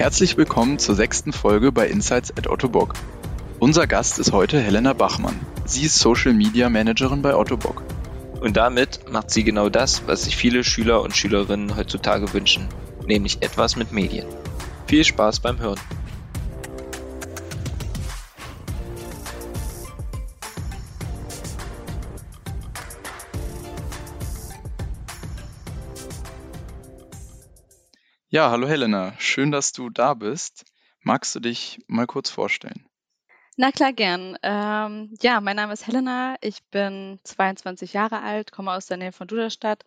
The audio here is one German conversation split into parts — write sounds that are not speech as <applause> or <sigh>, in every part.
Herzlich willkommen zur sechsten Folge bei Insights at Ottobock. Unser Gast ist heute Helena Bachmann. Sie ist Social Media Managerin bei Ottobock. Und damit macht sie genau das, was sich viele Schüler und Schülerinnen heutzutage wünschen, nämlich etwas mit Medien. Viel Spaß beim Hören. Ja, hallo Helena, schön, dass du da bist. Magst du dich mal kurz vorstellen? Na klar, gern. Ähm, ja, mein Name ist Helena, ich bin 22 Jahre alt, komme aus der Nähe von Duderstadt,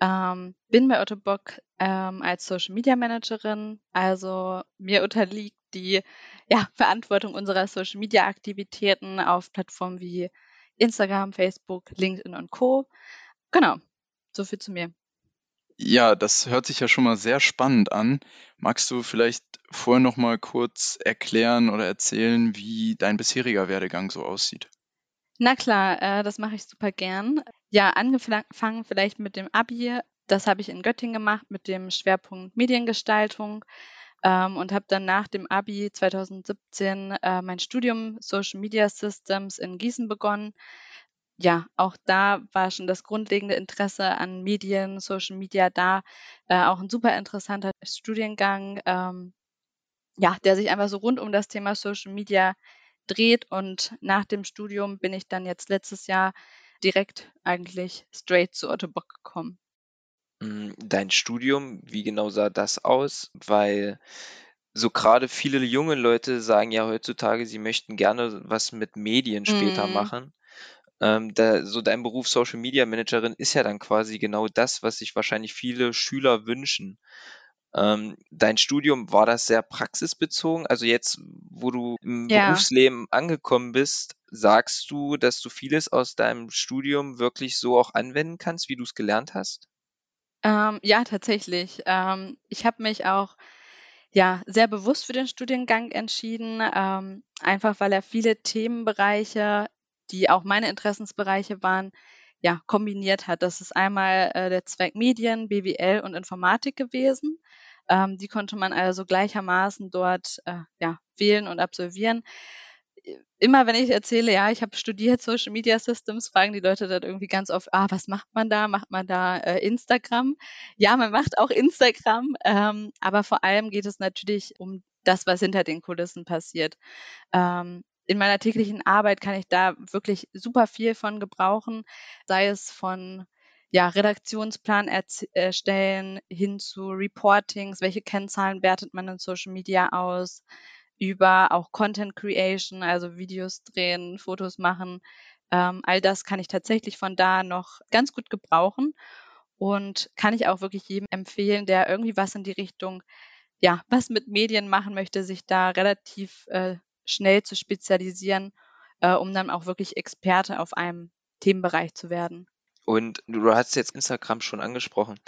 ähm, bin bei Otto Bock ähm, als Social Media Managerin, also mir unterliegt die ja, Verantwortung unserer Social Media Aktivitäten auf Plattformen wie Instagram, Facebook, LinkedIn und Co. Genau, so viel zu mir. Ja, das hört sich ja schon mal sehr spannend an. Magst du vielleicht vorher noch mal kurz erklären oder erzählen, wie dein bisheriger Werdegang so aussieht? Na klar, äh, das mache ich super gern. Ja, angefangen vielleicht mit dem Abi. Das habe ich in Göttingen gemacht mit dem Schwerpunkt Mediengestaltung ähm, und habe dann nach dem Abi 2017 äh, mein Studium Social Media Systems in Gießen begonnen ja, auch da war schon das grundlegende Interesse an Medien, Social Media da. Äh, auch ein super interessanter Studiengang, ähm, ja, der sich einfach so rund um das Thema Social Media dreht. Und nach dem Studium bin ich dann jetzt letztes Jahr direkt eigentlich straight zu Otto Bock gekommen. Hm, dein Studium, wie genau sah das aus? Weil so gerade viele junge Leute sagen ja heutzutage, sie möchten gerne was mit Medien später Mhm. machen. Ähm, da, so dein Beruf Social Media Managerin ist ja dann quasi genau das, was sich wahrscheinlich viele Schüler wünschen. Ähm, dein Studium, war das sehr praxisbezogen? Also jetzt, wo du im Ja. Berufsleben angekommen bist, sagst du, dass du vieles aus deinem Studium wirklich so auch anwenden kannst, wie du es gelernt hast? Ähm, ja, tatsächlich. Ähm, ich habe mich auch ja sehr bewusst für den Studiengang entschieden, ähm, einfach weil er viele Themenbereiche die auch meine Interessensbereiche waren, ja, kombiniert hat. Das ist einmal äh, der Zweig Medien, BWL und Informatik gewesen. Ähm, die konnte man also gleichermaßen dort äh, ja, wählen und absolvieren. Immer wenn ich erzähle, ja, ich habe studiert Social Media Systems, fragen die Leute dann irgendwie ganz oft, ah, was macht man da? Macht man da äh, Instagram? Ja, man macht auch Instagram, ähm, aber vor allem geht es natürlich um das, was hinter den Kulissen passiert. Ähm, in meiner täglichen Arbeit kann ich da wirklich super viel von gebrauchen, sei es von ja, Redaktionsplan erstellen hin zu Reportings, welche Kennzahlen wertet man in Social Media aus, über auch Content Creation, also Videos drehen, Fotos machen. Ähm, all das kann ich tatsächlich von da noch ganz gut gebrauchen und kann ich auch wirklich jedem empfehlen, der irgendwie was in die Richtung, ja, was mit Medien machen möchte, sich da relativ äh, schnell zu spezialisieren, äh, um dann auch wirklich Experte auf einem Themenbereich zu werden. Und du hast jetzt Instagram schon angesprochen.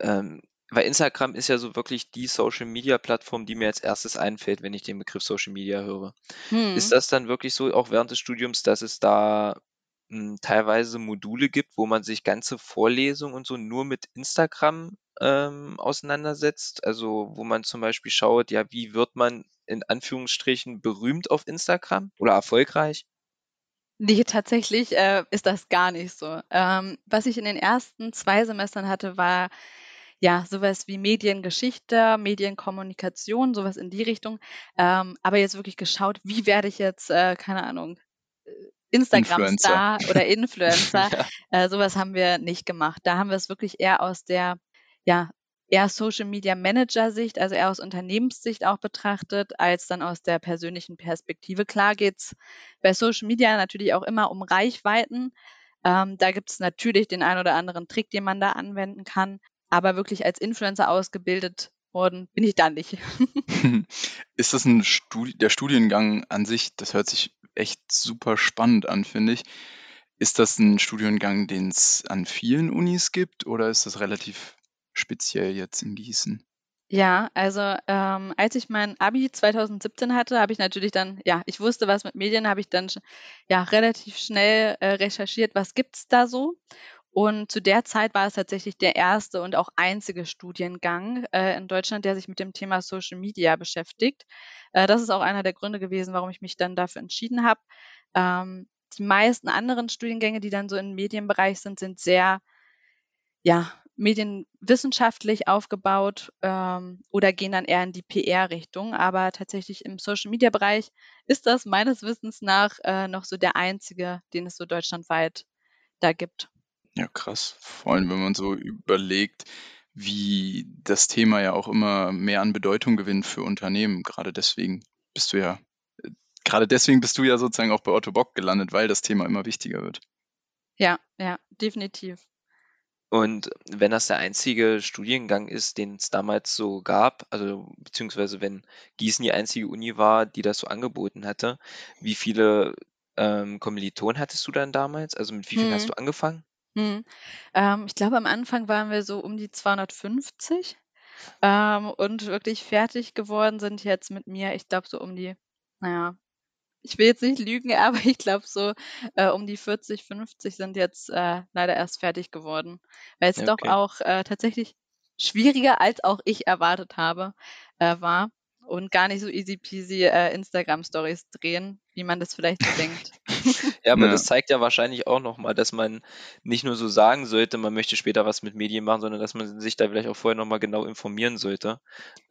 Ähm, weil Instagram ist ja so wirklich die Social Media Plattform, die mir als erstes einfällt, wenn ich den Begriff Social Media höre. Hm. Ist das dann wirklich so, auch während des Studiums, dass es da hm, teilweise Module gibt, wo man sich ganze Vorlesungen und so nur mit Instagram ähm, auseinandersetzt? Also wo man zum Beispiel schaut, ja, wie wird man in Anführungsstrichen berühmt auf Instagram oder erfolgreich? Nee, tatsächlich äh, ist das gar nicht so. Ähm, was ich in den ersten zwei Semestern hatte, war ja sowas wie Mediengeschichte, Medienkommunikation, sowas in die Richtung. Ähm, aber jetzt wirklich geschaut, wie werde ich jetzt, äh, keine Ahnung, äh, Instagram-Star oder <laughs> Influencer. ja. äh, sowas haben wir nicht gemacht. Da haben wir es wirklich eher aus der ja, eher Social Media Manager Sicht, also eher aus Unternehmenssicht auch betrachtet, als dann aus der persönlichen Perspektive. Klar geht's bei Social Media natürlich auch immer um Reichweiten. Ähm, da gibt es natürlich den einen oder anderen Trick, den man da anwenden kann. Aber wirklich als Influencer ausgebildet worden bin ich da nicht. <laughs> <laughs> Ist das ein Studi der Studiengang an sich, das hört sich echt super spannend an, finde ich. Ist das ein Studiengang, den es an vielen Unis gibt oder ist das relativ speziell jetzt in Gießen? Ja, also ähm, als ich mein Abi 2017 hatte, habe ich natürlich dann, ja, ich wusste was mit Medien, habe ich dann ja relativ schnell äh, recherchiert, was gibt's da so Und zu der Zeit war es tatsächlich der erste und auch einzige Studiengang äh, in Deutschland, der sich mit dem Thema Social Media beschäftigt. Äh, das ist auch einer der Gründe gewesen, warum ich mich dann dafür entschieden habe. Ähm, die meisten anderen Studiengänge, die dann so im Medienbereich sind, sind sehr ja, medienwissenschaftlich aufgebaut ähm, oder gehen dann eher in die PR-Richtung. Aber tatsächlich im Social-Media-Bereich ist das meines Wissens nach äh, noch so der einzige, den es so deutschlandweit da gibt. Ja, krass. Vor allem, wenn man so überlegt, wie das Thema ja auch immer mehr an Bedeutung gewinnt für Unternehmen. Gerade deswegen bist du ja, äh, gerade deswegen bist du ja sozusagen auch bei Otto Bock gelandet, weil das Thema immer wichtiger wird. Ja, ja, definitiv. Und wenn das der einzige Studiengang ist, den es damals so gab, also beziehungsweise wenn Gießen die einzige Uni war, die das so angeboten hatte, wie viele ähm, Kommilitonen hattest du dann damals? Also mit wie vielen hast hm. du angefangen? Hm. Ähm, ich glaube, am Anfang waren wir so um die 250 ähm, und wirklich fertig geworden sind jetzt mit mir, ich glaube, so um die, naja, ich will jetzt nicht lügen, <laughs> aber ich glaube so äh, um die 40, 50 sind jetzt äh, leider erst fertig geworden, weil es okay. doch auch äh, tatsächlich schwieriger als auch ich erwartet habe äh, war und gar nicht so easy peasy äh, Instagram Stories drehen, wie man das vielleicht so denkt. <laughs> Ja, aber ja. das zeigt ja wahrscheinlich auch nochmal, dass man nicht nur so sagen sollte, man möchte später was mit Medien machen, sondern dass man sich da vielleicht auch vorher nochmal genau informieren sollte.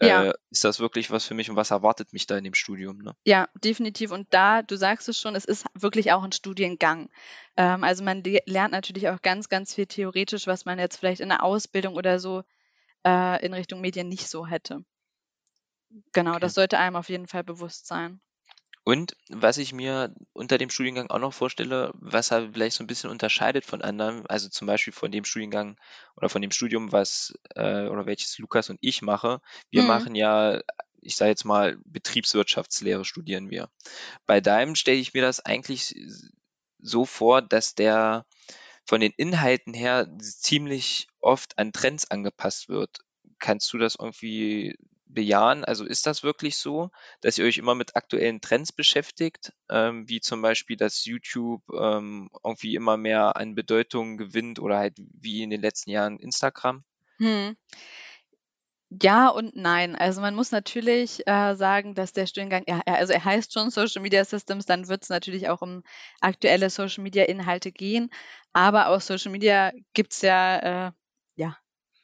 Ja. Äh, ist das wirklich was für mich und was erwartet mich da in dem Studium? Ne? Ja, definitiv. Und da, du sagst es schon, es ist wirklich auch ein Studiengang. Ähm, also man lernt natürlich auch ganz, ganz viel theoretisch, was man jetzt vielleicht in der Ausbildung oder so äh, in Richtung Medien nicht so hätte. Genau, okay. das sollte einem auf jeden Fall bewusst sein. Und was ich mir unter dem Studiengang auch noch vorstelle, was er vielleicht so ein bisschen unterscheidet von anderen, also zum Beispiel von dem Studiengang oder von dem Studium, was äh, oder welches Lukas und ich mache. Wir mhm. machen ja, ich sage jetzt mal, Betriebswirtschaftslehre studieren wir. Bei deinem stelle ich mir das eigentlich so vor, dass der von den Inhalten her ziemlich oft an Trends angepasst wird. Kannst du das irgendwie bejahen? Also ist das wirklich so, dass ihr euch immer mit aktuellen Trends beschäftigt, ähm, wie zum Beispiel, dass YouTube ähm, irgendwie immer mehr an Bedeutung gewinnt oder halt wie in den letzten Jahren Instagram? Hm. Ja und nein. Also man muss natürlich äh, sagen, dass der Studiengang, ja, also er heißt schon Social Media Systems, dann wird es natürlich auch um aktuelle Social Media Inhalte gehen. Aber aus Social Media gibt es ja, äh, ja,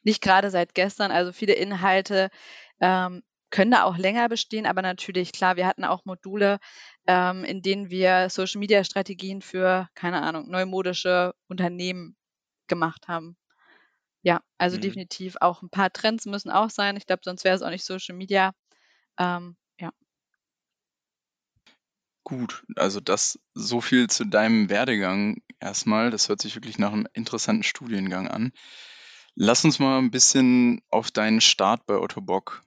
nicht gerade seit gestern. Also viele Inhalte ähm, können da auch länger bestehen, aber natürlich, klar, wir hatten auch Module, ähm, in denen wir Social-Media-Strategien für, keine Ahnung, neumodische Unternehmen gemacht haben. Ja, also mhm. definitiv auch ein paar Trends müssen auch sein. Ich glaube, sonst wäre es auch nicht Social Media. Ähm, ja. Gut, also das so viel zu deinem Werdegang erstmal. Das hört sich wirklich nach einem interessanten Studiengang an. Lass uns mal ein bisschen auf deinen Start bei Otto Bock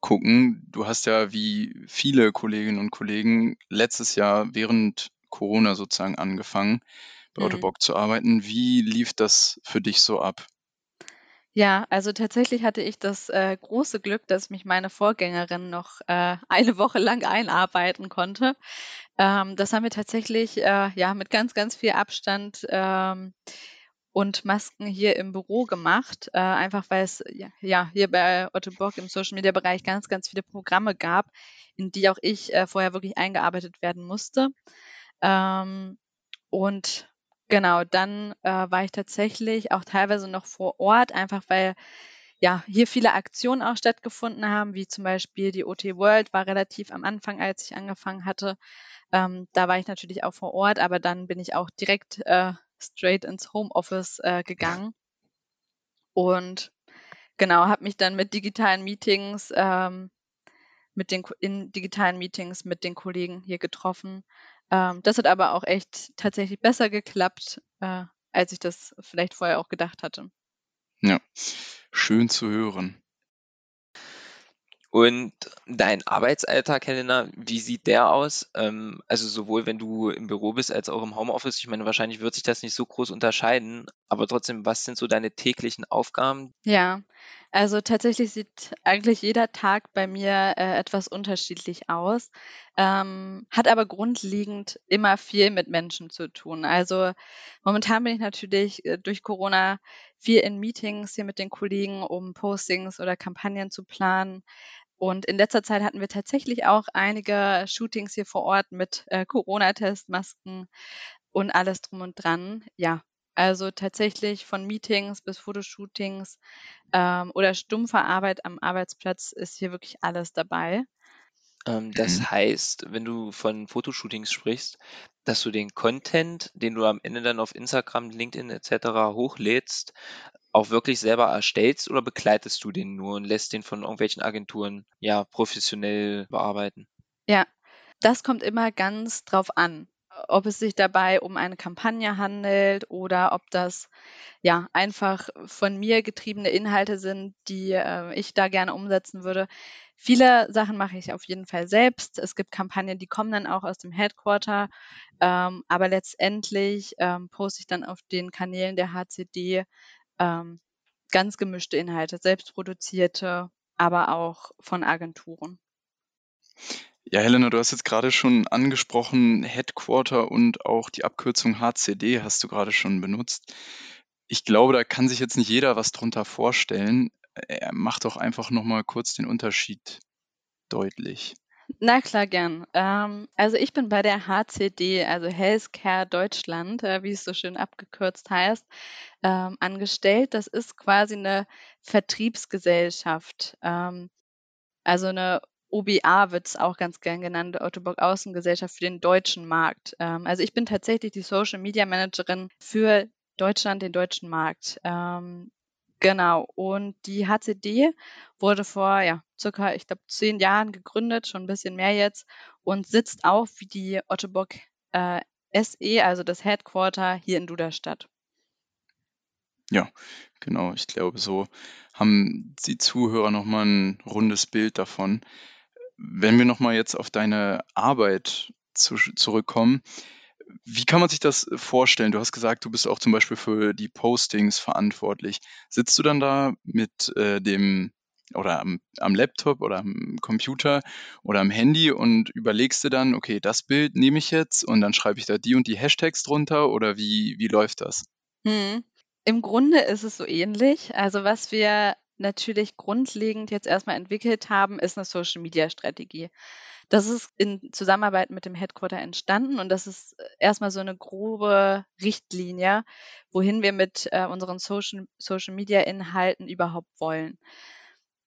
gucken. Du hast ja wie viele Kolleginnen und Kollegen letztes Jahr während Corona sozusagen angefangen, bei mhm. Bock zu arbeiten. Wie lief das für dich so ab? Ja, also tatsächlich hatte ich das äh, große Glück, dass mich meine Vorgängerin noch äh, eine Woche lang einarbeiten konnte. Ähm, das haben wir tatsächlich äh, ja mit ganz, ganz viel Abstand ähm, und Masken hier im Büro gemacht, äh, einfach weil es ja, ja, hier bei Otto Bock im Social Media Bereich ganz, ganz viele Programme gab, in die auch ich äh, vorher wirklich eingearbeitet werden musste. Ähm, und genau, dann äh, war ich tatsächlich auch teilweise noch vor Ort, einfach weil ja hier viele Aktionen auch stattgefunden haben, wie zum Beispiel die OT World war relativ am Anfang, als ich angefangen hatte. Ähm, da war ich natürlich auch vor Ort, aber dann bin ich auch direkt äh, straight ins Homeoffice äh, gegangen und genau, habe mich dann mit digitalen Meetings, ähm, mit den in digitalen Meetings mit den Kollegen hier getroffen. Ähm, das hat aber auch echt tatsächlich besser geklappt, äh, als ich das vielleicht vorher auch gedacht hatte. Ja, schön zu hören. Und dein Arbeitsalltag, Helena, wie sieht der aus? Ähm, also sowohl wenn du im Büro bist als auch im Homeoffice. Ich meine, wahrscheinlich wird sich das nicht so groß unterscheiden, aber trotzdem, was sind so deine täglichen Aufgaben? Ja, Also tatsächlich sieht eigentlich jeder Tag bei mir äh, etwas unterschiedlich aus, ähm, hat aber grundlegend immer viel mit Menschen zu tun. Also momentan bin ich natürlich äh, durch Corona viel in Meetings hier mit den Kollegen, um Postings oder Kampagnen zu planen. Und in letzter Zeit hatten wir tatsächlich auch einige Shootings hier vor Ort mit äh, Corona-Testmasken und alles drum und dran. Ja, also tatsächlich von Meetings bis Fotoshootings ähm, oder stumpfer Arbeit am Arbeitsplatz ist hier wirklich alles dabei. Ähm, das Mhm. heißt, wenn du von Fotoshootings sprichst, dass du den Content, den du am Ende dann auf Instagram, LinkedIn etc. hochlädst, auch wirklich selber erstellst oder begleitest du den nur und lässt den von irgendwelchen Agenturen ja professionell bearbeiten? Ja, das kommt immer ganz drauf an ob es sich dabei um eine Kampagne handelt oder ob das ja einfach von mir getriebene Inhalte sind, die äh, ich da gerne umsetzen würde. Viele Sachen mache ich auf jeden Fall selbst. Es gibt Kampagnen, die kommen dann auch aus dem Headquarter, ähm, aber letztendlich ähm, poste ich dann auf den Kanälen der HCD ähm, ganz gemischte Inhalte, selbstproduzierte, aber auch von Agenturen. Ja, Helena, du hast jetzt gerade schon angesprochen, Headquarter und auch die Abkürzung HCD hast du gerade schon benutzt. Ich glaube, da kann sich jetzt nicht jeder was drunter vorstellen. Macht doch einfach nochmal kurz den Unterschied deutlich. Na klar, gern. Ähm, also ich bin bei der HCD, also Healthcare Deutschland, äh, wie es so schön abgekürzt heißt, ähm, angestellt. Das ist quasi eine Vertriebsgesellschaft. Ähm, also eine OBA wird es auch ganz gern genannt, Autobock Außengesellschaft für den deutschen Markt. Ähm, also ich bin tatsächlich die Social Media Managerin für Deutschland, den deutschen Markt. Ähm, genau. Und die HCD wurde vor ja, circa, ich glaube, zehn Jahren gegründet, schon ein bisschen mehr jetzt, und sitzt auch wie die Ottobock äh, SE, also das Headquarter, hier in Duderstadt. Ja, genau. Ich glaube, so haben die Zuhörer nochmal ein rundes Bild davon. Wenn wir nochmal jetzt auf deine Arbeit zu, zurückkommen, wie kann man sich das vorstellen? Du hast gesagt, du bist auch zum Beispiel für die Postings verantwortlich. Sitzt du dann da mit äh, dem oder am, am, Laptop oder am Computer oder am Handy und überlegst du dann, okay, das Bild nehme ich jetzt und dann schreibe ich da die und die Hashtags drunter oder wie, wie läuft das? Hm. Im Grunde ist es so ähnlich. Also was wir natürlich grundlegend jetzt erstmal entwickelt haben, ist eine Social-Media-Strategie. Das ist in Zusammenarbeit mit dem Headquarter entstanden und das ist äh, erstmal so eine grobe Richtlinie, wohin wir mit äh, unseren Social, Social Media Inhalten überhaupt wollen.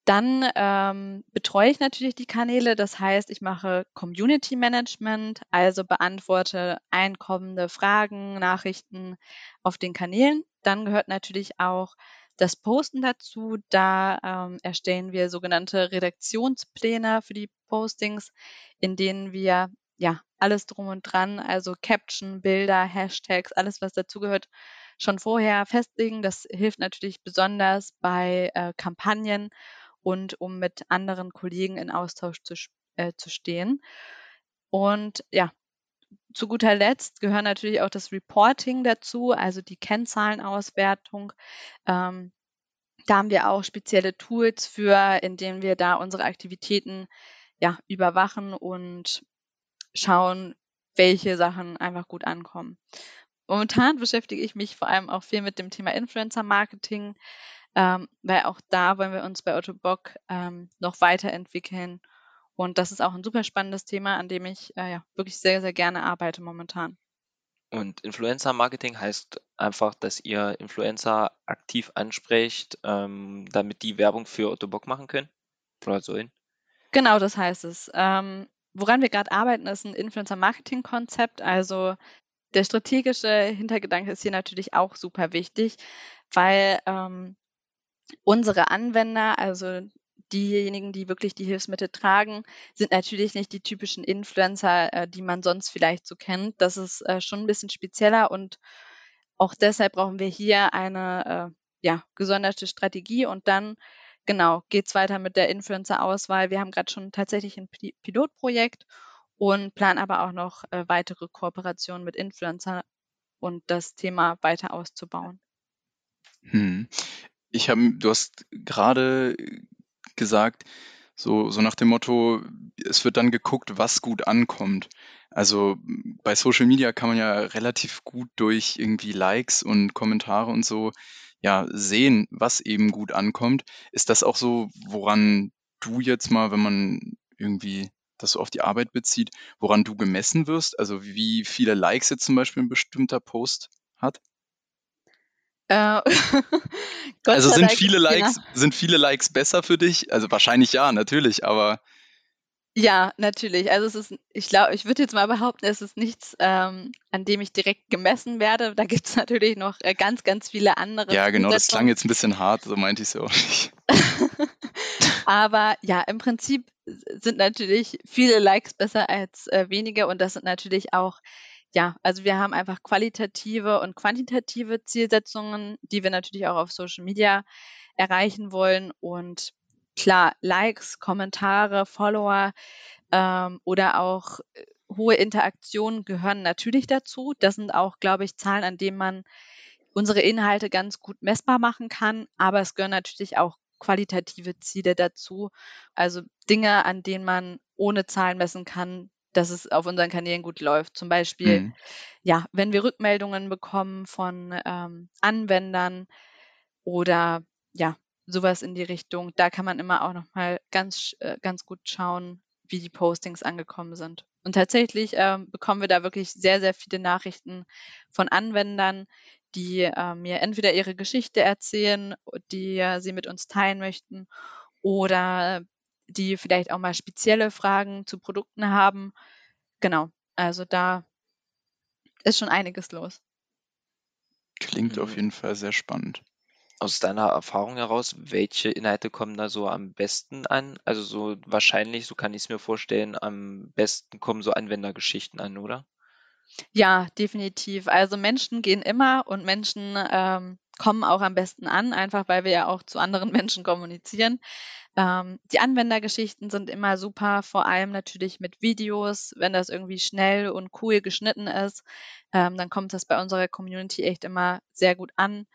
Dann ähm, betreue ich natürlich die Kanäle, das heißt, ich mache Community Management, also beantworte einkommende Fragen, Nachrichten auf den Kanälen. Dann gehört natürlich auch das Posten dazu. Da ähm, erstellen wir sogenannte Redaktionspläne für die Postings, in denen wir ja alles drum und dran, also Caption, Bilder, Hashtags, alles was dazugehört, schon vorher festlegen. Das hilft natürlich besonders bei äh, Kampagnen und um mit anderen Kollegen in Austausch zu, äh, zu stehen. Und ja, zu guter Letzt gehören natürlich auch das Reporting dazu, also die Kennzahlenauswertung. Ähm, da haben wir auch spezielle Tools für, in denen wir da unsere Aktivitäten ja, überwachen und schauen, welche Sachen einfach gut ankommen. Momentan beschäftige ich mich vor allem auch viel mit dem Thema Influencer Marketing, ähm, weil auch da wollen wir uns bei Otto Bock ähm, noch weiterentwickeln und das ist auch ein super spannendes Thema, an dem ich äh, ja, wirklich sehr, sehr gerne arbeite momentan. Und Influencer-Marketing heißt einfach, dass ihr Influencer aktiv ansprecht, ähm, damit die Werbung für Otto Bock machen können oder sollen? Genau, das heißt es. Ähm, woran wir gerade arbeiten, ist ein Influencer-Marketing-Konzept. Also der strategische Hintergedanke ist hier natürlich auch super wichtig, weil ähm, unsere Anwender, also diejenigen, die wirklich die Hilfsmittel tragen, sind natürlich nicht die typischen Influencer, äh, die man sonst vielleicht so kennt. Das ist äh, schon ein bisschen spezieller und auch deshalb brauchen wir hier eine äh, ja, gesonderte Strategie und dann genau geht es weiter mit der Influencer-Auswahl. Wir haben gerade schon tatsächlich ein Pilotprojekt und planen aber auch noch weitere Kooperationen mit Influencer und das Thema weiter auszubauen. Hm. ich habe, du hast gerade gesagt, so, so nach dem Motto, es wird dann geguckt, was gut ankommt. Also bei Social Media kann man ja relativ gut durch irgendwie Likes und Kommentare und so ja sehen, was eben gut ankommt. Ist das auch so, woran du jetzt mal, wenn man irgendwie das so auf die Arbeit bezieht, woran du gemessen wirst? Also wie viele Likes jetzt zum Beispiel ein bestimmter Post hat? Äh, <laughs> Also sind viele ja. Likes, sind viele Likes besser für dich? Also wahrscheinlich ja, natürlich, aber Ja, natürlich. Also es ist, ich glaube, ich würde jetzt mal behaupten, es ist nichts, ähm, an dem ich direkt gemessen werde. Da gibt es <laughs> natürlich noch äh, ganz, ganz viele andere ja, genau, das klang jetzt ein bisschen hart, so meinte ich es ja auch nicht. <laughs> Aber ja, im Prinzip sind natürlich viele Likes besser als äh, wenige und das sind natürlich auch, ja, also wir haben einfach qualitative und quantitative Zielsetzungen, die wir natürlich auch auf Social Media erreichen wollen. Und klar, Likes, Kommentare, Follower ähm, oder auch äh, hohe Interaktionen gehören natürlich dazu. Das sind auch, glaube ich, Zahlen, an denen man unsere Inhalte ganz gut messbar machen kann. Aber es gehören natürlich auch qualitative Ziele dazu. Also Dinge, an denen man ohne Zahlen messen kann, dass es auf unseren Kanälen gut läuft. Zum Beispiel, Mhm. ja, wenn wir Rückmeldungen bekommen von ähm, Anwendern oder ja, sowas in die Richtung, da kann man immer auch nochmal ganz, äh, ganz gut schauen, wie die Postings angekommen sind. Und tatsächlich ähm, bekommen wir da wirklich sehr, sehr viele Nachrichten von Anwendern, die äh, mir entweder ihre Geschichte erzählen, die äh, sie mit uns teilen möchten oder die vielleicht auch mal spezielle Fragen zu Produkten haben. Genau, also da ist schon einiges los. Klingt auf Mhm. jeden Fall sehr spannend. Aus deiner Erfahrung heraus, welche Inhalte kommen da so am besten an? Also so wahrscheinlich, so kann ich es mir vorstellen, am besten kommen so Anwendergeschichten an, oder? Ja, definitiv. Also Menschen gehen immer und Menschen ähm, kommen auch am besten an, einfach weil wir ja auch zu anderen <laughs> Menschen kommunizieren. Ähm, die Anwendergeschichten sind immer super, vor allem natürlich mit Videos. Wenn das irgendwie schnell und cool geschnitten ist, ähm, dann kommt das bei unserer Community echt immer sehr gut an,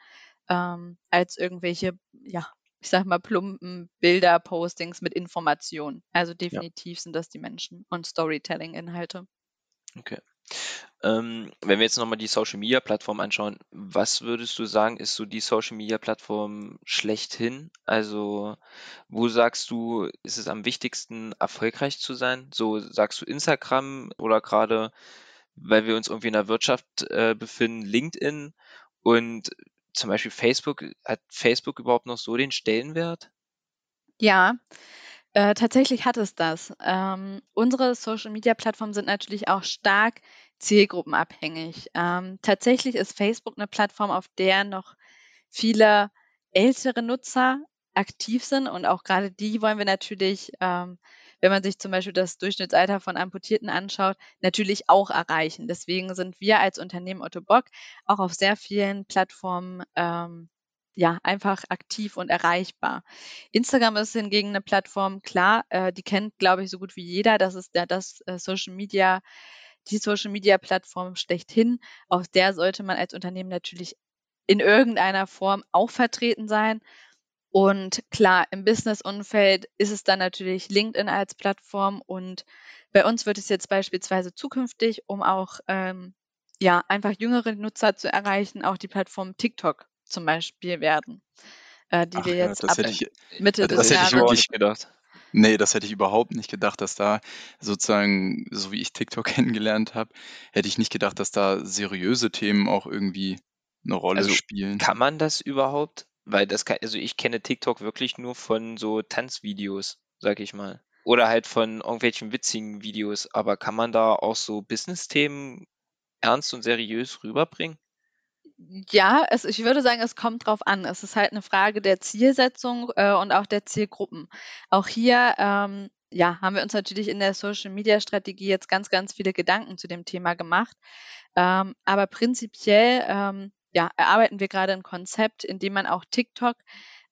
ähm, als irgendwelche, ja, ich sag mal, plumpen Bilder, Postings mit Informationen. Also definitiv sind das die Menschen und Storytelling-Inhalte. Okay. Ähm, wenn wir jetzt nochmal die Social Media Plattform anschauen, was würdest du sagen, ist so die Social Media Plattform schlechthin? Also, wo sagst du, ist es am wichtigsten, erfolgreich zu sein? So sagst du Instagram oder gerade, weil wir uns irgendwie in der Wirtschaft äh, befinden, LinkedIn und zum Beispiel Facebook, hat Facebook überhaupt noch so den Stellenwert? Ja, äh, tatsächlich hat es das. Ähm, unsere Social-Media-Plattformen sind natürlich auch stark zielgruppenabhängig. Ähm, tatsächlich ist Facebook eine Plattform, auf der noch viele ältere Nutzer aktiv sind und auch gerade die wollen wir natürlich, ähm, wenn man sich zum Beispiel das Durchschnittsalter von Amputierten anschaut, natürlich auch erreichen. Deswegen sind wir als Unternehmen Otto Bock auch auf sehr vielen Plattformen ähm, ja, einfach aktiv und erreichbar. Instagram ist hingegen eine Plattform, klar, äh, die kennt, glaube ich, so gut wie jeder. Das ist ja das äh, Social Media, die Social Media Plattform schlechthin. Auf der sollte man als Unternehmen natürlich in irgendeiner Form auch vertreten sein. Und klar, im Business-Umfeld ist es dann natürlich LinkedIn als Plattform und bei uns wird es jetzt beispielsweise zukünftig, um auch ähm, ja einfach jüngere Nutzer zu erreichen, auch die Plattform TikTok zum Beispiel werden, äh, die Ach wir ja, jetzt das ab ich, Mitte Das des das hätte ich Jahres. nicht <laughs> gedacht. nee, das hätte ich überhaupt nicht gedacht, dass da sozusagen, so wie ich TikTok <laughs> kennengelernt habe, hätte ich nicht gedacht, dass da seriöse Themen auch irgendwie eine Rolle Also spielen. kann man das überhaupt? Weil das kann, also ich kenne TikTok wirklich nur von so Tanzvideos, sag ich mal. Oder halt von irgendwelchen witzigen Videos. Aber kann man da auch so Business-Themen ernst und seriös rüberbringen? Ja, es, ich würde sagen, es kommt drauf an. Es ist halt eine Frage der Zielsetzung äh, und auch der Zielgruppen. Auch hier ähm, ja, haben wir uns natürlich in der Social Media Strategie jetzt ganz, ganz viele Gedanken zu dem Thema gemacht. Ähm, aber prinzipiell ähm, ja, erarbeiten wir gerade ein Konzept, in dem man auch TikTok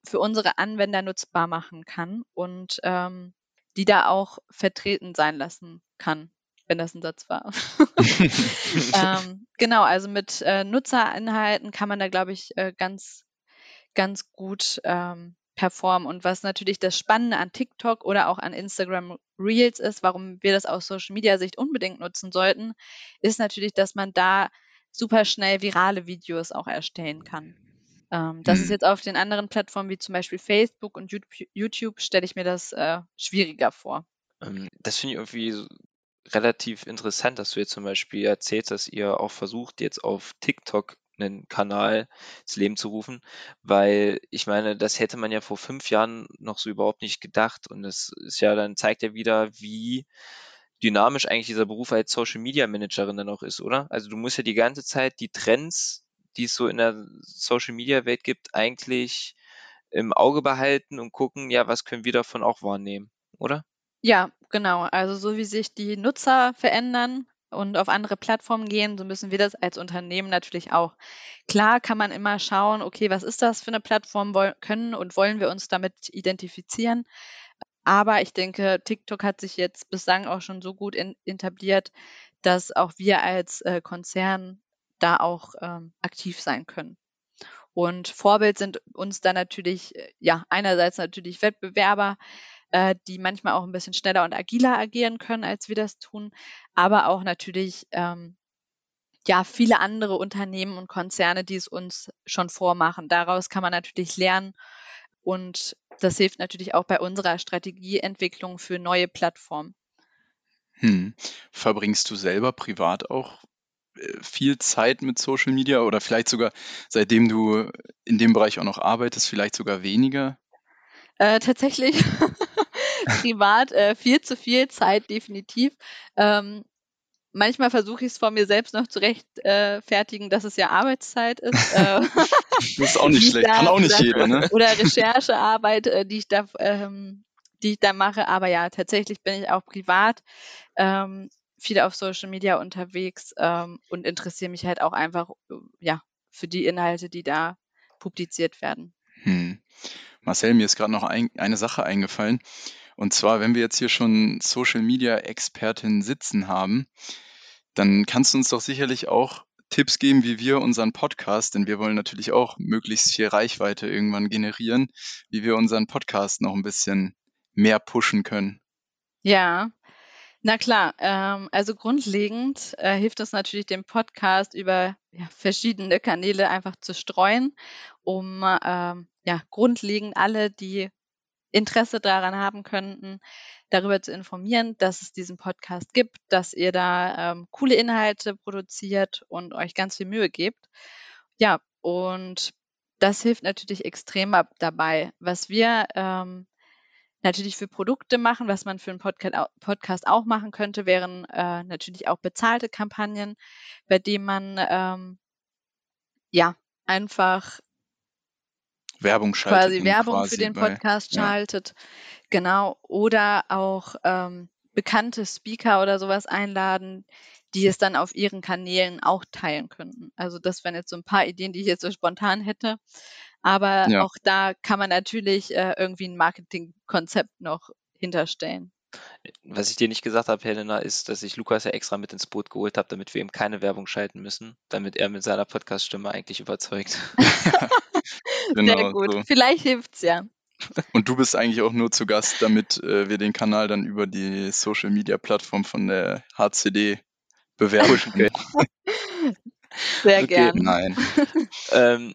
für unsere Anwender nutzbar machen kann und ähm, die da auch vertreten sein lassen kann, wenn das ein Satz war. <laughs> <laughs> ähm, genau, also mit äh, Nutzerinhalten kann man da, glaube ich, äh, ganz, ganz gut ähm, performen. Und was natürlich das Spannende an TikTok oder auch an Instagram Reels ist, warum wir das aus Social Media Sicht unbedingt nutzen sollten, ist natürlich, dass man da super schnell virale Videos auch erstellen kann. Ähm, das ist Hm. jetzt auf den anderen Plattformen wie zum Beispiel Facebook und Yout- YouTube stelle ich mir das äh, schwieriger vor. Ähm, das finde ich irgendwie so relativ interessant, dass du jetzt zum Beispiel erzählst, dass ihr auch versucht, jetzt auf TikTok einen Kanal ins Leben zu rufen, weil ich meine, das hätte man ja vor fünf Jahren noch so überhaupt nicht gedacht. Und das ist ja dann, zeigt ja wieder, wie dynamisch eigentlich dieser Beruf als Social Media Managerin dann auch ist, oder? Also du musst ja die ganze Zeit die Trends, die es so in der Social Media Welt gibt, eigentlich im Auge behalten und gucken, ja, was können wir davon auch wahrnehmen, oder? Ja, genau. Also so wie sich die Nutzer verändern und auf andere Plattformen gehen, so müssen wir das als Unternehmen natürlich auch. Klar kann man immer schauen, okay, was ist das für eine Plattform, können und wollen wir uns damit identifizieren. Aber ich denke, TikTok hat sich jetzt bislang auch schon so gut in, etabliert, dass auch wir als äh, Konzern da auch ähm, aktiv sein können. Und Vorbild sind uns da natürlich, äh, ja, einerseits natürlich Wettbewerber, äh, die manchmal auch ein bisschen schneller und agiler agieren können, als wir das tun, aber auch natürlich ähm, ja viele andere Unternehmen und Konzerne, die es uns schon vormachen. Daraus kann man natürlich lernen und das hilft natürlich auch bei unserer Strategieentwicklung für neue Plattformen. Hm. Verbringst du selber privat auch äh, viel Zeit mit Social Media oder vielleicht sogar, seitdem du in dem Bereich auch noch arbeitest, vielleicht sogar weniger? Äh, tatsächlich <laughs> <laughs> privat äh, viel zu viel Zeit, definitiv. Ähm, manchmal versuche ich es vor mir selbst noch zu rechtfertigen, dass es ja Arbeitszeit ist. Äh, <laughs> Das ist auch nicht schlecht, da- kann auch nicht jeder, ne? Oder Recherchearbeit, äh, die ich da, ähm, die ich da mache. Aber ja, tatsächlich bin ich auch privat ähm, viel auf Social Media unterwegs ähm, und interessiere mich halt auch einfach äh, ja für die Inhalte, die da publiziert werden. Hm. Marcel, mir ist gerade noch ein, eine Sache eingefallen. Und zwar, wenn wir jetzt hier schon Social Media Expertin sitzen haben, dann kannst du uns doch sicherlich auch Tipps geben, wie wir unseren Podcast, denn wir wollen natürlich auch möglichst viel Reichweite irgendwann generieren, wie wir unseren Podcast noch ein bisschen mehr pushen können. Ja, na klar. Ähm, also grundlegend äh, hilft es natürlich, den Podcast über ja, verschiedene Kanäle einfach zu streuen, um ähm, ja grundlegend alle, die Interesse daran haben könnten, darüber zu informieren, dass es diesen Podcast gibt, dass ihr da ähm, coole Inhalte produziert und euch ganz viel Mühe gebt. Ja, und das hilft natürlich extrem ab dabei. Was wir ähm, natürlich für Produkte machen, was man für einen Podca Podcast auch machen könnte, wären äh, natürlich auch bezahlte Kampagnen, bei denen man ähm, ja einfach Werbung schaltet. quasi Werbung quasi für den bei- Podcast ja. schaltet. Genau. Oder auch ähm, bekannte Speaker oder sowas einladen, die es dann auf ihren Kanälen auch teilen könnten. Also das wären jetzt so ein paar Ideen, die ich jetzt so spontan hätte. Aber Ja. auch da kann man natürlich äh, irgendwie ein Marketingkonzept noch hinterstellen. Was ich dir nicht gesagt habe, Helena, ist, dass ich Lukas ja extra mit ins Boot geholt habe, damit wir ihm keine Werbung schalten müssen, damit er mit seiner Podcast-Stimme eigentlich überzeugt. <laughs> <laughs> Genau, Sehr gut. so. Vielleicht hilft's ja. Und du bist eigentlich auch nur zu Gast, damit äh, wir den Kanal dann über die Social Media Plattform von der HCD bewerben können. <laughs> Sehr Okay. gern. Nein. <laughs> ähm,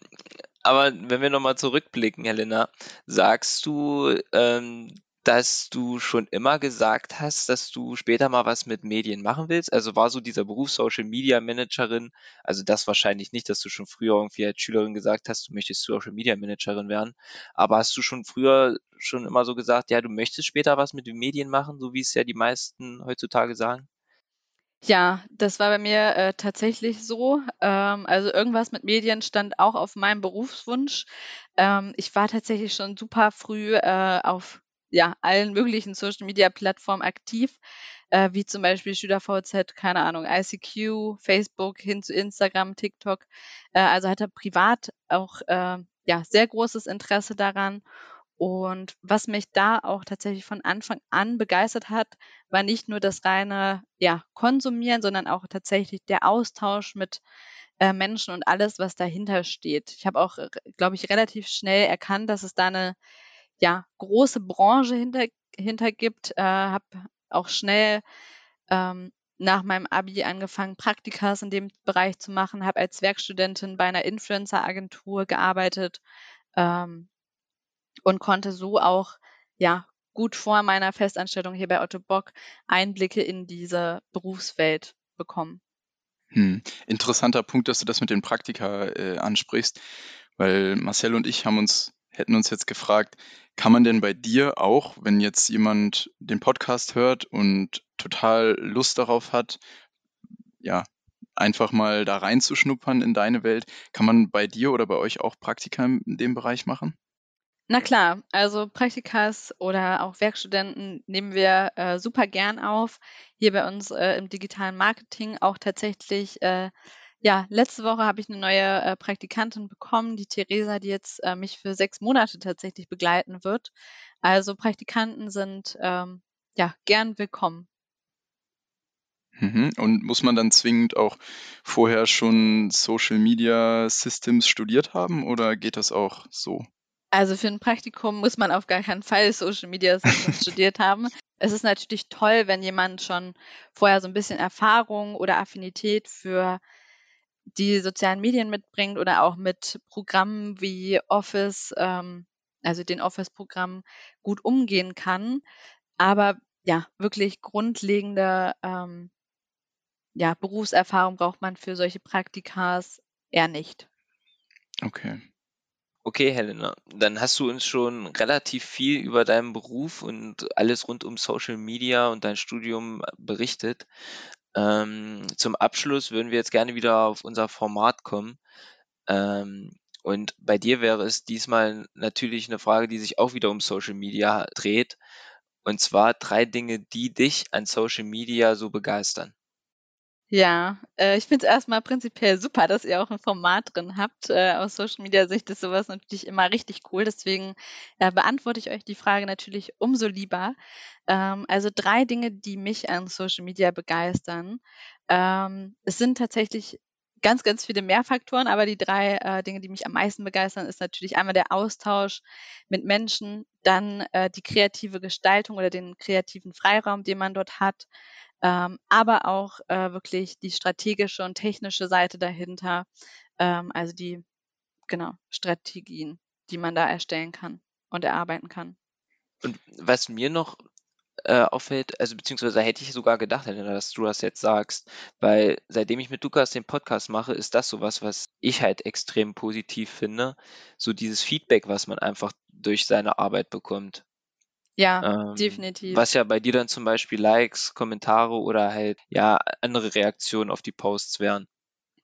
aber wenn wir nochmal zurückblicken, Helena, sagst du, ähm, dass du schon immer gesagt hast, dass du später mal was mit Medien machen willst? Also war so dieser Beruf Social Media Managerin, also das wahrscheinlich nicht, dass du schon früher irgendwie als Schülerin gesagt hast, du möchtest Social Media Managerin werden, aber hast du schon früher schon immer so gesagt, ja, du möchtest später was mit den Medien machen, so wie es ja die meisten heutzutage sagen? Ja, das war bei mir äh, tatsächlich so. Ähm, also irgendwas mit Medien stand auch auf meinem Berufswunsch. Ähm, ich war tatsächlich schon super früh äh, auf ja, allen möglichen Social-Media-Plattformen aktiv, äh, wie zum Beispiel SchülerVZ, keine Ahnung, ICQ, Facebook hin zu Instagram, TikTok. Äh, also hatte privat auch äh, ja, sehr großes Interesse daran. Und was mich da auch tatsächlich von Anfang an begeistert hat, war nicht nur das reine ja, Konsumieren, sondern auch tatsächlich der Austausch mit äh, Menschen und alles, was dahinter steht. Ich habe auch, glaube ich, relativ schnell erkannt, dass es da eine ja, große Branche hinter, hinter gibt. Äh, habe auch schnell ähm, nach meinem Abi angefangen, Praktikas in dem Bereich zu machen, habe als Werkstudentin bei einer Influencer-Agentur gearbeitet ähm, und konnte so auch ja gut vor meiner Festanstellung hier bei Otto Bock Einblicke in diese Berufswelt bekommen. Hm. Interessanter Punkt, dass du das mit den Praktika äh, ansprichst, weil Marcel und ich haben uns, hätten uns jetzt gefragt, kann man denn bei dir auch, wenn jetzt jemand den Podcast hört und total Lust darauf hat, ja, einfach mal da reinzuschnuppern in deine Welt, kann man bei dir oder bei euch auch Praktika in dem Bereich machen? Na klar, also Praktikas oder auch Werkstudenten nehmen wir äh, super gern auf. Hier bei uns äh, im digitalen Marketing auch tatsächlich, äh, ja, letzte Woche habe ich eine neue äh, Praktikantin bekommen, die Theresa, die jetzt äh, mich für sechs Monate tatsächlich begleiten wird. Also Praktikanten sind ähm, ja gern willkommen. Mhm. Und muss man dann zwingend auch vorher schon Social Media Systems studiert haben oder geht das auch so? Also für ein Praktikum muss man auf gar keinen Fall Social Media <laughs> studiert haben. Es ist natürlich toll, wenn jemand schon vorher so ein bisschen Erfahrung oder Affinität für die sozialen Medien mitbringt oder auch mit Programmen wie Office, ähm, also den Office-Programmen gut umgehen kann. Aber ja, wirklich grundlegende ähm, ja, Berufserfahrung braucht man für solche Praktikas eher nicht. Okay. Okay, Helena, dann hast du uns schon relativ viel über deinen Beruf und alles rund um Social Media und dein Studium berichtet. Ähm, zum Abschluss würden wir jetzt gerne wieder auf unser Format kommen. Ähm, und bei dir wäre es diesmal natürlich eine Frage, die sich auch wieder um Social Media dreht. Und zwar drei Dinge, die dich an Social Media so begeistern. Ja, äh, ich finde es erstmal prinzipiell super, dass ihr auch ein Format drin habt. Äh, aus Social Media Sicht ist sowas natürlich immer richtig cool. Deswegen äh, beantworte ich euch die Frage natürlich umso lieber. Ähm, also drei Dinge, die mich an Social Media begeistern. Ähm, es sind tatsächlich ganz, ganz viele mehr Faktoren, aber die drei äh, Dinge, die mich am meisten begeistern, ist natürlich einmal der Austausch mit Menschen, dann äh, die kreative Gestaltung oder den kreativen Freiraum, den man dort hat ähm, aber auch äh, wirklich die strategische und technische Seite dahinter, ähm, also die genau Strategien, die man da erstellen kann und erarbeiten kann. Und was mir noch äh, auffällt, also beziehungsweise hätte ich sogar gedacht, dass du das jetzt sagst, weil seitdem ich mit Lukas den Podcast mache, ist das sowas, was ich halt extrem positiv finde, so dieses Feedback, was man einfach durch seine Arbeit bekommt. Ja, ähm, definitiv. Was ja bei dir dann zum Beispiel Likes, Kommentare oder halt ja andere Reaktionen auf die Posts wären.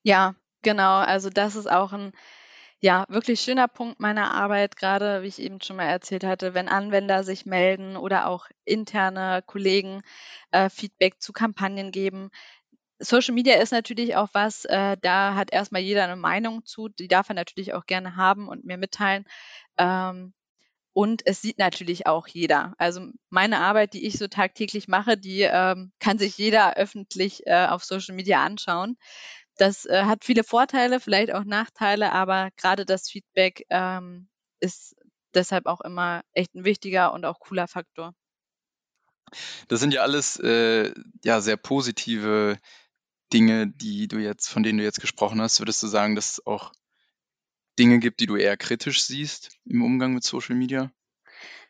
Ja, genau. Also das ist auch ein ja, wirklich schöner Punkt meiner Arbeit, gerade wie ich eben schon mal erzählt hatte, wenn Anwender sich melden oder auch interne Kollegen äh, Feedback zu Kampagnen geben. Social Media ist natürlich auch was, äh, da hat erstmal jeder eine Meinung zu, die darf er natürlich auch gerne haben und mir mitteilen. Ähm, und es sieht natürlich auch jeder. Also meine Arbeit, die ich so tagtäglich mache, die ähm, kann sich jeder öffentlich äh, auf Social Media anschauen. Das äh, hat viele Vorteile, vielleicht auch Nachteile, aber gerade das Feedback ähm, ist deshalb auch immer echt ein wichtiger und auch cooler Faktor. Das sind ja alles äh, ja sehr positive Dinge, die du jetzt, von denen du jetzt gesprochen hast. Würdest du sagen, dass auch Dinge gibt, die du eher kritisch siehst im Umgang mit Social Media?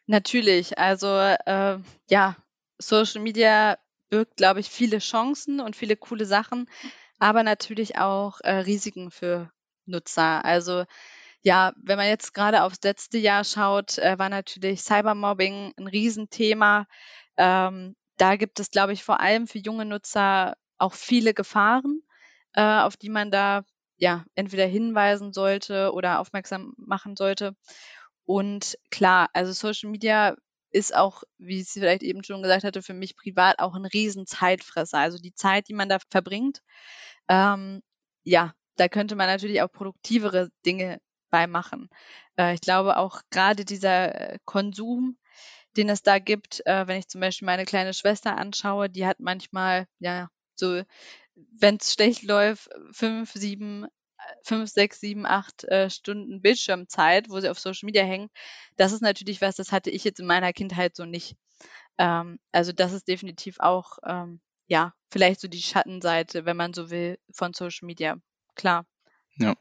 Natürlich, also äh, ja, Social Media birgt, glaube ich, viele Chancen und viele coole Sachen, aber natürlich auch äh, Risiken für Nutzer. Also ja, wenn man jetzt gerade aufs letzte Jahr schaut, äh, war natürlich Cybermobbing ein Riesenthema. Ähm, da gibt es, glaube ich, vor allem für junge Nutzer auch viele Gefahren, äh, auf die man da ja, entweder hinweisen sollte oder aufmerksam machen sollte. Und klar, also Social Media ist auch, wie ich es vielleicht eben schon gesagt hatte, für mich privat auch ein riesen Zeitfresser. Also die Zeit, die man da verbringt, ähm, ja, da könnte man natürlich auch produktivere Dinge bei machen. Äh, ich glaube auch gerade dieser äh, Konsum, den es da gibt, äh, wenn ich zum Beispiel meine kleine Schwester anschaue, die hat manchmal, ja, so wenn es schlecht läuft, fünf, sieben fünf, sechs, sieben, acht äh, Stunden Bildschirmzeit, wo sie auf Social Media hängen. Das ist natürlich was, das hatte ich jetzt in meiner Kindheit so nicht. Ähm, also das ist definitiv auch, ähm, ja, vielleicht so die Schattenseite, wenn man so will, von Social Media. Klar. Ja.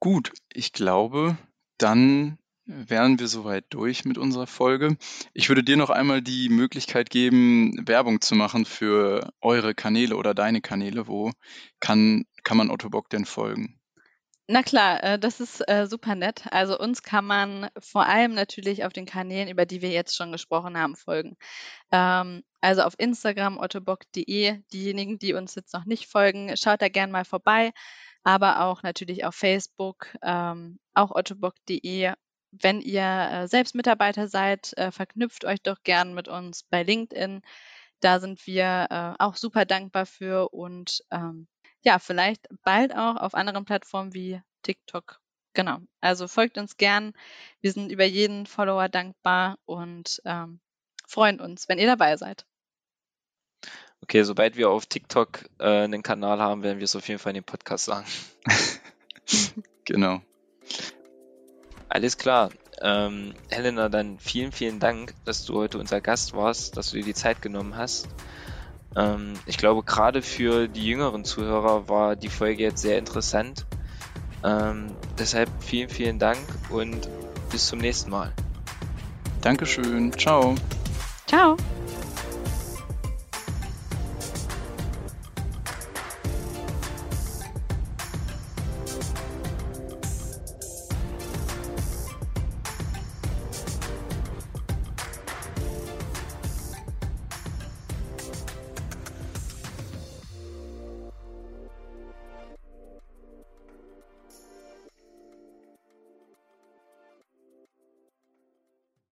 Gut, ich glaube, dann wären wir soweit durch mit unserer Folge. Ich würde dir noch einmal die Möglichkeit geben, Werbung zu machen für eure Kanäle oder deine Kanäle. Wo kann, kann man Otto Bock denn folgen? Na klar, äh, das ist äh, super nett. Also uns kann man vor allem natürlich auf den Kanälen, über die wir jetzt schon gesprochen haben, folgen. Ähm, also auf Instagram ottobock.de. Diejenigen, die uns jetzt noch nicht folgen, schaut da gerne mal vorbei. Aber auch natürlich auf Facebook, ähm, auch ottobock.de wenn ihr äh, selbst Mitarbeiter seid, verknüpft euch doch gern mit uns bei LinkedIn. Da sind wir auch super dankbar für und ähm, ja, vielleicht bald auch auf anderen Plattformen wie TikTok. Genau. Also folgt uns gern. Wir sind über jeden Follower dankbar und ähm, freuen uns, wenn ihr dabei seid. Okay, sobald wir auf TikTok äh, einen Kanal haben, werden wir es auf jeden Fall in den Podcast sagen. <laughs> genau. Alles klar. Ähm, Helena, dann vielen, vielen Dank, dass du heute unser Gast warst, dass du dir die Zeit genommen hast. Ähm, ich glaube, gerade für die jüngeren Zuhörer war die Folge jetzt sehr interessant. Ähm, deshalb vielen, vielen Dank und bis zum nächsten Mal. Dankeschön. Ciao. Ciao.